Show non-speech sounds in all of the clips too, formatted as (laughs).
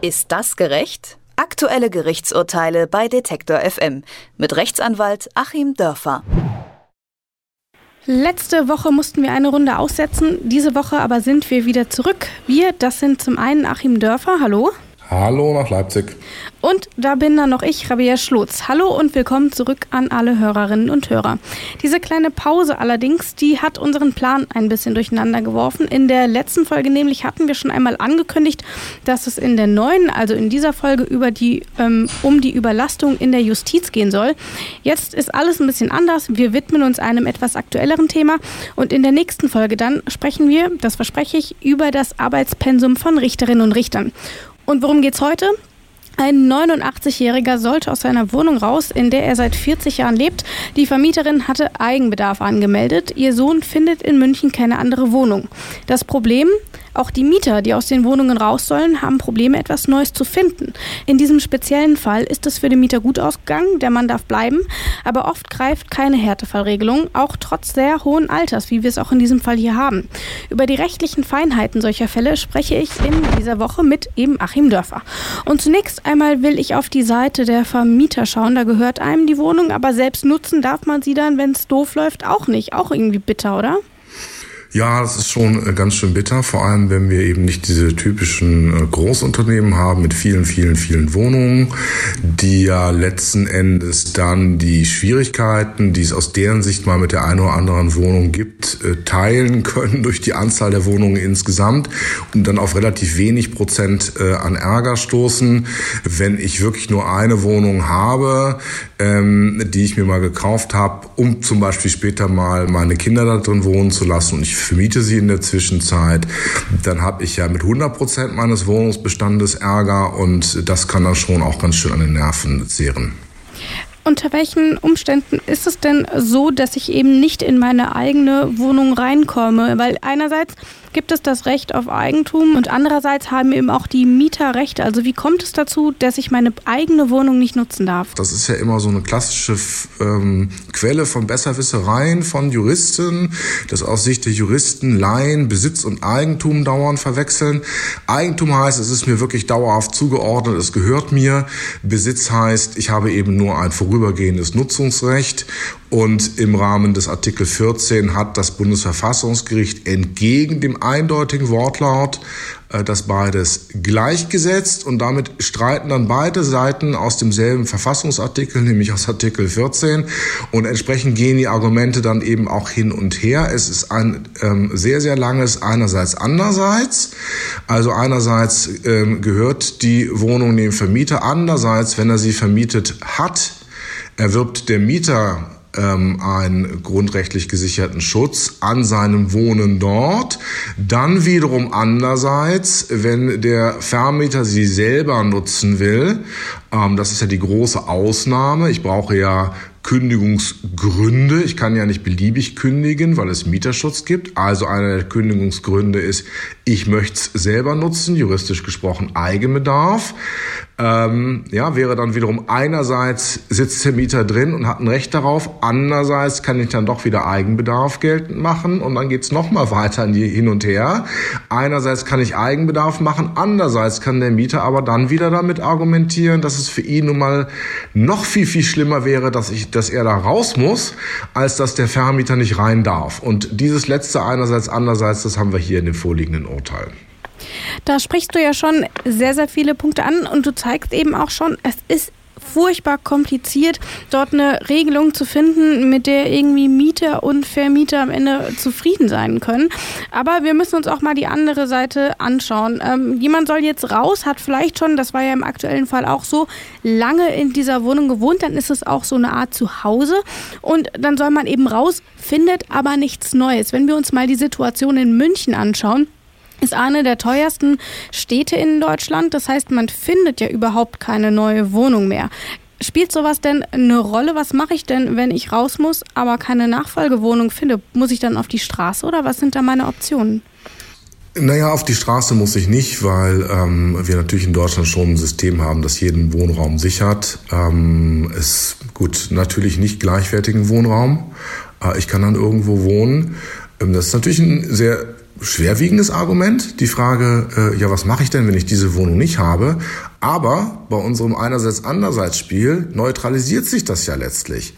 Ist das gerecht? Aktuelle Gerichtsurteile bei Detektor FM mit Rechtsanwalt Achim Dörfer. Letzte Woche mussten wir eine Runde aussetzen, diese Woche aber sind wir wieder zurück. Wir, das sind zum einen Achim Dörfer, hallo. Hallo nach Leipzig. Und da bin dann noch ich, Rabia Schlotz. Hallo und willkommen zurück an alle Hörerinnen und Hörer. Diese kleine Pause allerdings, die hat unseren Plan ein bisschen durcheinander geworfen. In der letzten Folge nämlich hatten wir schon einmal angekündigt, dass es in der neuen, also in dieser Folge über die, ähm, um die Überlastung in der Justiz gehen soll. Jetzt ist alles ein bisschen anders. Wir widmen uns einem etwas aktuelleren Thema und in der nächsten Folge dann sprechen wir, das verspreche ich, über das Arbeitspensum von Richterinnen und Richtern. Und worum geht's heute? Ein 89-Jähriger sollte aus seiner Wohnung raus, in der er seit 40 Jahren lebt. Die Vermieterin hatte Eigenbedarf angemeldet. Ihr Sohn findet in München keine andere Wohnung. Das Problem, auch die Mieter, die aus den Wohnungen raus sollen, haben Probleme, etwas Neues zu finden. In diesem speziellen Fall ist es für den Mieter gut ausgegangen, der Mann darf bleiben, aber oft greift keine Härtefallregelung, auch trotz sehr hohen Alters, wie wir es auch in diesem Fall hier haben. Über die rechtlichen Feinheiten solcher Fälle spreche ich in dieser Woche mit eben Achim Dörfer. Und zunächst einmal will ich auf die Seite der Vermieter schauen, da gehört einem die Wohnung, aber selbst nutzen darf man sie dann, wenn es doof läuft, auch nicht. Auch irgendwie bitter, oder? Ja, das ist schon äh, ganz schön bitter, vor allem wenn wir eben nicht diese typischen äh, Großunternehmen haben mit vielen, vielen, vielen Wohnungen, die ja letzten Endes dann die Schwierigkeiten, die es aus deren Sicht mal mit der einen oder anderen Wohnung gibt, äh, teilen (laughs) können durch die Anzahl der Wohnungen insgesamt und dann auf relativ wenig Prozent an Ärger stoßen. Wenn ich wirklich nur eine Wohnung habe, ähm, die ich mir mal gekauft habe, um zum Beispiel später mal meine Kinder da drin wohnen zu lassen und ich vermiete sie in der Zwischenzeit, dann habe ich ja mit 100 Prozent meines Wohnungsbestandes Ärger und das kann dann schon auch ganz schön an den Nerven zehren. Unter welchen Umständen ist es denn so, dass ich eben nicht in meine eigene Wohnung reinkomme? Weil einerseits gibt es das Recht auf Eigentum und andererseits haben eben auch die Mieter Rechte. Also wie kommt es dazu, dass ich meine eigene Wohnung nicht nutzen darf? Das ist ja immer so eine klassische ähm, Quelle von Besserwissereien von Juristen, dass aus Sicht der Juristen Laien Besitz und Eigentum dauernd verwechseln. Eigentum heißt, es ist mir wirklich dauerhaft zugeordnet, es gehört mir. Besitz heißt, ich habe eben nur ein vorübergehendes Nutzungsrecht und im Rahmen des Artikel 14 hat das Bundesverfassungsgericht entgegen dem eindeutigen Wortlaut äh, das beides gleichgesetzt und damit streiten dann beide Seiten aus demselben Verfassungsartikel, nämlich aus Artikel 14 und entsprechend gehen die Argumente dann eben auch hin und her. Es ist ein ähm, sehr, sehr langes einerseits andererseits. Also einerseits ähm, gehört die Wohnung dem Vermieter, andererseits, wenn er sie vermietet hat, erwirbt der Mieter ähm, einen grundrechtlich gesicherten Schutz an seinem Wohnen dort. Dann wiederum andererseits, wenn der Vermieter sie selber nutzen will, ähm, das ist ja die große Ausnahme. Ich brauche ja Kündigungsgründe. Ich kann ja nicht beliebig kündigen, weil es Mieterschutz gibt. Also einer der Kündigungsgründe ist, ich möchte es selber nutzen, juristisch gesprochen Eigenbedarf. Ähm, ja, wäre dann wiederum einerseits sitzt der Mieter drin und hat ein Recht darauf, andererseits kann ich dann doch wieder Eigenbedarf geltend machen und dann geht's noch mal weiter hin und her. Einerseits kann ich Eigenbedarf machen, andererseits kann der Mieter aber dann wieder damit argumentieren, dass es für ihn nun mal noch viel, viel schlimmer wäre, dass, ich, dass er da raus muss, als dass der Vermieter nicht rein darf. Und dieses letzte einerseits, andererseits, das haben wir hier in dem vorliegenden Urteil. Da sprichst du ja schon sehr, sehr viele Punkte an und du zeigst eben auch schon, es ist furchtbar kompliziert, dort eine Regelung zu finden, mit der irgendwie Mieter und Vermieter am Ende zufrieden sein können. Aber wir müssen uns auch mal die andere Seite anschauen. Ähm, jemand soll jetzt raus, hat vielleicht schon, das war ja im aktuellen Fall auch so, lange in dieser Wohnung gewohnt, dann ist es auch so eine Art Zuhause und dann soll man eben raus, findet aber nichts Neues. Wenn wir uns mal die Situation in München anschauen, ist eine der teuersten Städte in Deutschland. Das heißt, man findet ja überhaupt keine neue Wohnung mehr. Spielt sowas denn eine Rolle? Was mache ich denn, wenn ich raus muss, aber keine Nachfolgewohnung finde? Muss ich dann auf die Straße oder was sind da meine Optionen? Naja, auf die Straße muss ich nicht, weil ähm, wir natürlich in Deutschland schon ein System haben, das jeden Wohnraum sichert. Ähm, ist gut, natürlich nicht gleichwertigen Wohnraum. Äh, ich kann dann irgendwo wohnen. Ähm, das ist natürlich ein sehr schwerwiegendes Argument, die Frage, äh, ja, was mache ich denn, wenn ich diese Wohnung nicht habe? Aber bei unserem einerseits-andererseits-Spiel neutralisiert sich das ja letztlich.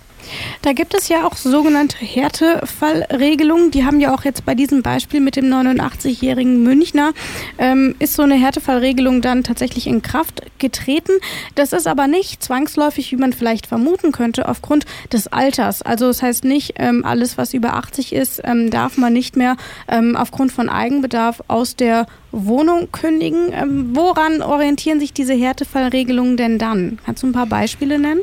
Da gibt es ja auch sogenannte Härtefallregelungen. Die haben ja auch jetzt bei diesem Beispiel mit dem 89-jährigen Münchner, ähm, ist so eine Härtefallregelung dann tatsächlich in Kraft getreten. Das ist aber nicht zwangsläufig, wie man vielleicht vermuten könnte, aufgrund des Alters. Also das heißt nicht, ähm, alles, was über 80 ist, ähm, darf man nicht mehr ähm, aufgrund von Eigenbedarf aus der Wohnung kündigen. Ähm, woran orientieren sich diese Härtefallregelungen denn dann? Kannst du ein paar Beispiele nennen?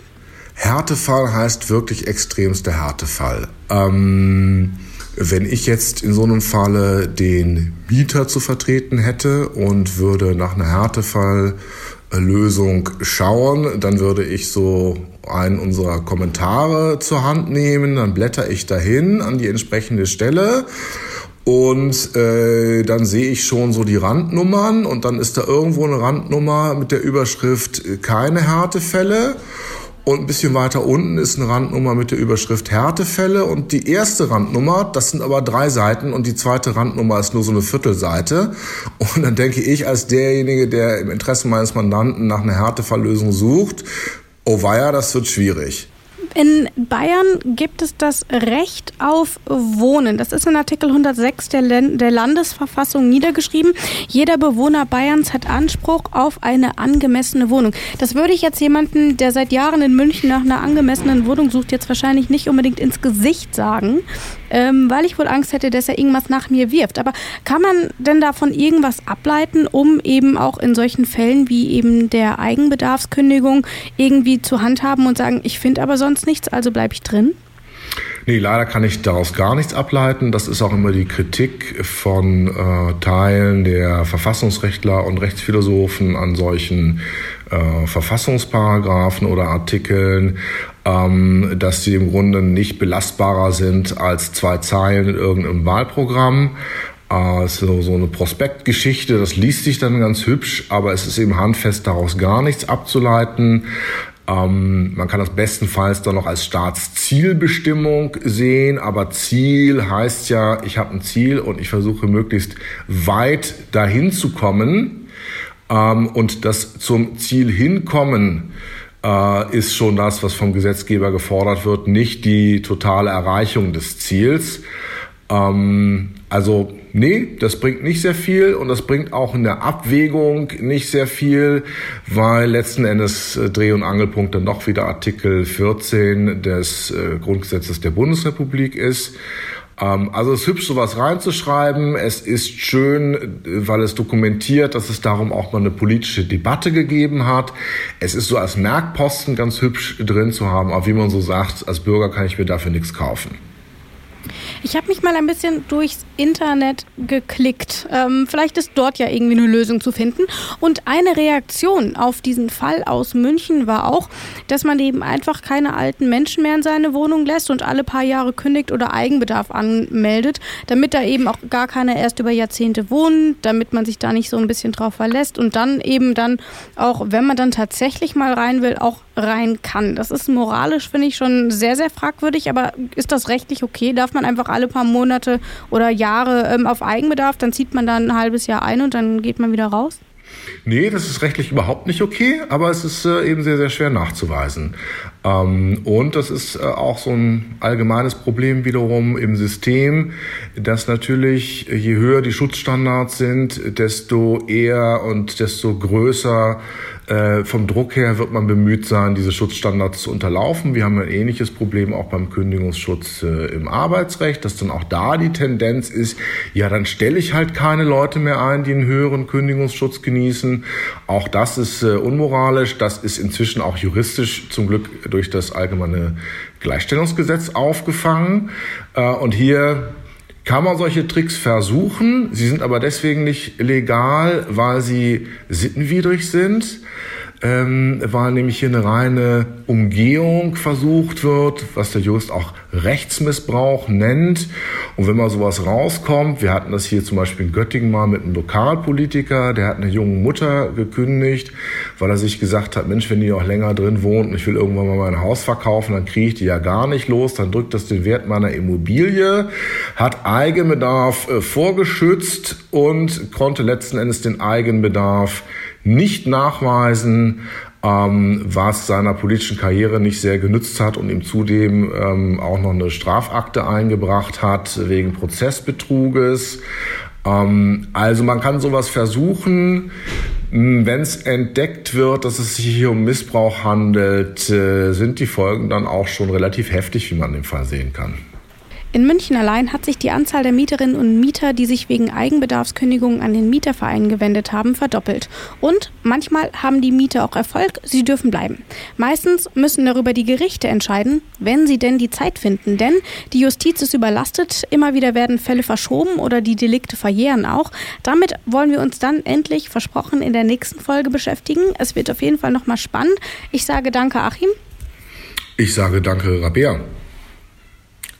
Härtefall heißt wirklich extremster Härtefall. Ähm, wenn ich jetzt in so einem Falle den Mieter zu vertreten hätte und würde nach einer Härtefalllösung schauen, dann würde ich so einen unserer Kommentare zur Hand nehmen, dann blätter ich dahin an die entsprechende Stelle und äh, dann sehe ich schon so die Randnummern und dann ist da irgendwo eine Randnummer mit der Überschrift äh, keine Härtefälle und ein bisschen weiter unten ist eine Randnummer mit der Überschrift Härtefälle. Und die erste Randnummer, das sind aber drei Seiten und die zweite Randnummer ist nur so eine Viertelseite. Und dann denke ich als derjenige, der im Interesse meines Mandanten nach einer Härtefalllösung sucht, oh weia, das wird schwierig. In Bayern gibt es das Recht auf Wohnen. Das ist in Artikel 106 der, der, Landesverfassung niedergeschrieben. Jeder Bewohner Bayerns hat Anspruch auf eine angemessene Wohnung. Das würde ich jetzt jemanden, der seit Jahren in München nach einer angemessenen Wohnung sucht, jetzt wahrscheinlich nicht unbedingt ins Gesicht sagen ähm, weil ich wohl Angst hätte, dass er irgendwas nach mir wirft. Aber kann man denn davon irgendwas ableiten, um eben auch in solchen Fällen wie eben der Eigenbedarfskündigung irgendwie zu handhaben und sagen, ich finde aber sonst nichts, also bleibe ich drin? Nee, leider kann ich daraus gar nichts ableiten. Das ist auch immer die Kritik von äh, Teilen der Verfassungsrechtler und Rechtsphilosophen an solchen äh, Verfassungsparagraphen oder Artikeln, ähm, dass sie im Grunde nicht belastbarer sind als zwei Zeilen in irgendeinem Wahlprogramm. Äh, so, so eine Prospektgeschichte, das liest sich dann ganz hübsch, aber es ist eben handfest daraus gar nichts abzuleiten. Ähm, man kann das bestenfalls dann noch als Staatszielbestimmung sehen, aber Ziel heißt ja, ich habe ein Ziel und ich versuche möglichst weit dahin zu kommen. Ähm, und das zum Ziel hinkommen äh, ist schon das, was vom Gesetzgeber gefordert wird, nicht die totale Erreichung des Ziels. Ähm, also nee, das bringt nicht sehr viel und das bringt auch in der Abwägung nicht sehr viel, weil letzten Endes äh, Dreh- und Angelpunkt dann doch wieder Artikel 14 des äh, Grundgesetzes der Bundesrepublik ist. Ähm, also es ist hübsch, sowas reinzuschreiben. Es ist schön, weil es dokumentiert, dass es darum auch mal eine politische Debatte gegeben hat. Es ist so als Merkposten ganz hübsch drin zu haben. Aber wie man so sagt, als Bürger kann ich mir dafür nichts kaufen. Ich habe mich mal ein bisschen durchs Internet geklickt. Ähm, vielleicht ist dort ja irgendwie eine Lösung zu finden. Und eine Reaktion auf diesen Fall aus München war auch, dass man eben einfach keine alten Menschen mehr in seine Wohnung lässt und alle paar Jahre kündigt oder Eigenbedarf anmeldet, damit da eben auch gar keiner erst über Jahrzehnte wohnt, damit man sich da nicht so ein bisschen drauf verlässt und dann eben dann auch, wenn man dann tatsächlich mal rein will, auch rein kann. Das ist moralisch, finde ich, schon sehr, sehr fragwürdig, aber ist das rechtlich okay? Darf man einfach alle paar Monate oder Jahre ähm, auf Eigenbedarf, dann zieht man dann ein halbes Jahr ein und dann geht man wieder raus? Nee, das ist rechtlich überhaupt nicht okay, aber es ist äh, eben sehr, sehr schwer nachzuweisen. Ähm, und das ist äh, auch so ein allgemeines Problem wiederum im System, dass natürlich je höher die Schutzstandards sind, desto eher und desto größer äh, vom Druck her wird man bemüht sein, diese Schutzstandards zu unterlaufen. Wir haben ein ähnliches Problem auch beim Kündigungsschutz äh, im Arbeitsrecht, dass dann auch da die Tendenz ist, ja, dann stelle ich halt keine Leute mehr ein, die einen höheren Kündigungsschutz genießen. Auch das ist äh, unmoralisch. Das ist inzwischen auch juristisch zum Glück durch das allgemeine Gleichstellungsgesetz aufgefangen. Äh, und hier kann man solche Tricks versuchen. Sie sind aber deswegen nicht legal, weil sie sittenwidrig sind, ähm, weil nämlich hier eine reine Umgehung versucht wird, was der Jurist auch Rechtsmissbrauch nennt. Und wenn mal sowas rauskommt, wir hatten das hier zum Beispiel in Göttingen mal mit einem Lokalpolitiker, der hat eine junge Mutter gekündigt, weil er sich gesagt hat, Mensch, wenn die noch länger drin wohnt und ich will irgendwann mal mein Haus verkaufen, dann kriege ich die ja gar nicht los, dann drückt das den Wert meiner Immobilie, hat Eigenbedarf äh, vorgeschützt und konnte letzten Endes den Eigenbedarf nicht nachweisen, ähm, was seiner politischen Karriere nicht sehr genützt hat und ihm zudem ähm, auch noch eine Strafakte eingebracht hat wegen Prozessbetruges. Ähm, also man kann sowas versuchen. Wenn es entdeckt wird, dass es sich hier um Missbrauch handelt, äh, sind die Folgen dann auch schon relativ heftig, wie man im Fall sehen kann. In München allein hat sich die Anzahl der Mieterinnen und Mieter, die sich wegen Eigenbedarfskündigungen an den Mieterverein gewendet haben, verdoppelt. Und manchmal haben die Mieter auch Erfolg, sie dürfen bleiben. Meistens müssen darüber die Gerichte entscheiden, wenn sie denn die Zeit finden. Denn die Justiz ist überlastet, immer wieder werden Fälle verschoben oder die Delikte verjähren auch. Damit wollen wir uns dann endlich, versprochen, in der nächsten Folge beschäftigen. Es wird auf jeden Fall nochmal spannend. Ich sage danke, Achim. Ich sage danke, Rabea.